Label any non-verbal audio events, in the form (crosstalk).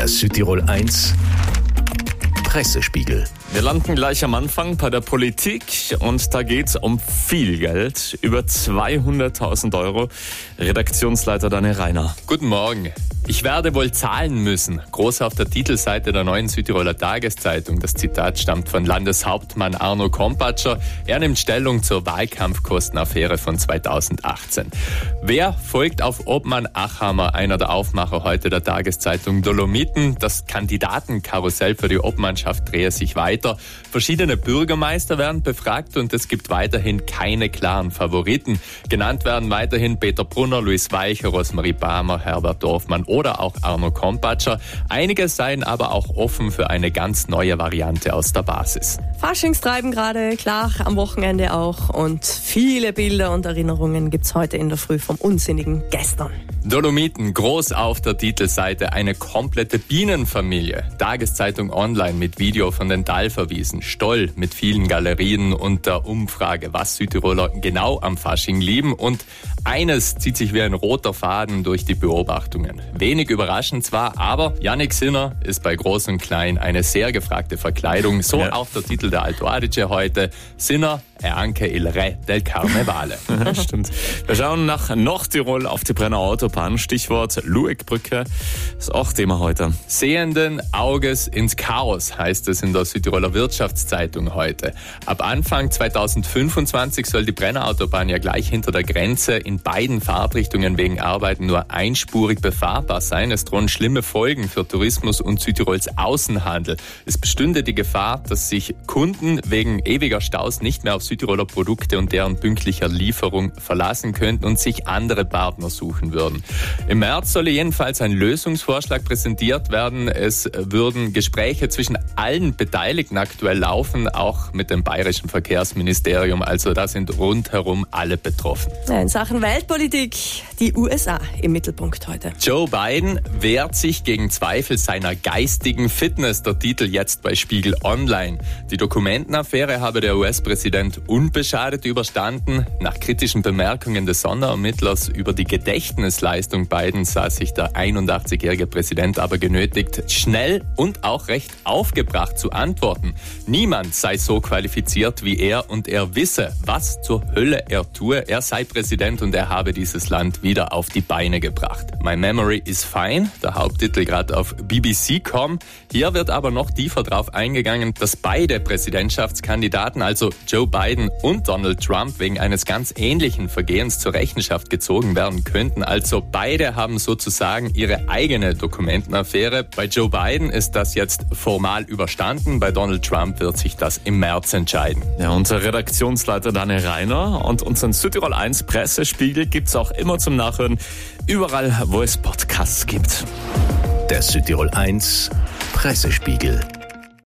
Der Südtirol 1 Pressespiegel. Wir landen gleich am Anfang bei der Politik und da geht es um viel Geld, über 200.000 Euro. Redaktionsleiter Daniel Reiner. Guten Morgen. Ich werde wohl zahlen müssen. Groß auf der Titelseite der neuen Südtiroler Tageszeitung. Das Zitat stammt von Landeshauptmann Arno Kompatscher. Er nimmt Stellung zur Wahlkampfkostenaffäre von 2018. Wer folgt auf Obmann Achammer, einer der Aufmacher heute der Tageszeitung Dolomiten? Das Kandidatenkarussell für die Obmannschaft drehe sich weiter. Verschiedene Bürgermeister werden befragt und es gibt weiterhin keine klaren Favoriten. Genannt werden weiterhin Peter Brunner, Luis Weicher, Rosmarie Barmer, Herbert Dorfmann oder auch Arno Kompatscher. Einige seien aber auch offen für eine ganz neue Variante aus der Basis. Faschingstreiben gerade, klar, am Wochenende auch. Und viele Bilder und Erinnerungen gibt es heute in der Früh vom unsinnigen gestern. Dolomiten, groß auf der Titelseite, eine komplette Bienenfamilie. Tageszeitung online mit Video von den Dalverwiesen. Stoll mit vielen Galerien und der Umfrage, was Südtiroler genau am Fasching lieben. Und eines zieht sich wie ein roter Faden durch die Beobachtungen. Wenig überraschend zwar, aber Yannick Sinner ist bei Groß und Klein eine sehr gefragte Verkleidung. So ja. auch der Titel der Alto Adige heute. Sinner è anche il re del Carnevale. (laughs) Stimmt. Wir schauen nach Nordtirol auf die Brenner Autobahn. Stichwort Lueckbrücke ist auch Thema heute. Sehenden Auges ins Chaos heißt es in der Südtiroler Wirtschaftszeitung heute. Ab Anfang 2025 soll die Brenner Autobahn ja gleich hinter der Grenze in beiden Fahrtrichtungen wegen Arbeiten nur einspurig befahrbar sein. Es drohen schlimme Folgen für Tourismus und Südtirols Außenhandel. Es bestünde die Gefahr, dass sich Kunden wegen ewiger Staus nicht mehr auf Südtiroler Produkte und deren pünktlicher Lieferung verlassen könnten und sich andere Partner suchen würden. Im März solle jedenfalls ein Lösungsvorschlag präsentiert werden. Es würden Gespräche zwischen allen Beteiligten aktuell laufen, auch mit dem bayerischen Verkehrsministerium. Also da sind rundherum alle betroffen. In Sachen Weltpolitik die USA im Mittelpunkt heute. Joe Biden wehrt sich gegen Zweifel seiner geistigen Fitness. Der Titel jetzt bei Spiegel Online. Die Dokumentenaffäre habe der US-Präsident unbeschadet überstanden. Nach kritischen Bemerkungen des Sonderermittlers über die Gedächtnisleistung Bidens sah sich der 81-jährige Präsident aber genötigt, schnell und auch recht aufgebracht zu antworten. Niemand sei so qualifiziert wie er und er wisse, was zur Hölle er tue. Er sei Präsident und er habe dieses Land wieder auf die Beine gebracht. My Memory is Fine, der Haupttitel gerade auf BBC.com. Hier wird aber noch tiefer darauf eingegangen, dass beide Präsidentschaftskandidaten, also Joe Biden Biden und Donald Trump wegen eines ganz ähnlichen Vergehens zur Rechenschaft gezogen werden könnten. Also beide haben sozusagen ihre eigene Dokumentenaffäre. Bei Joe Biden ist das jetzt formal überstanden. Bei Donald Trump wird sich das im März entscheiden. Ja, unser Redaktionsleiter Daniel Reiner und unseren Südtirol 1 Pressespiegel gibt es auch immer zum Nachhören überall, wo es Podcasts gibt. Der Südtirol 1 Pressespiegel.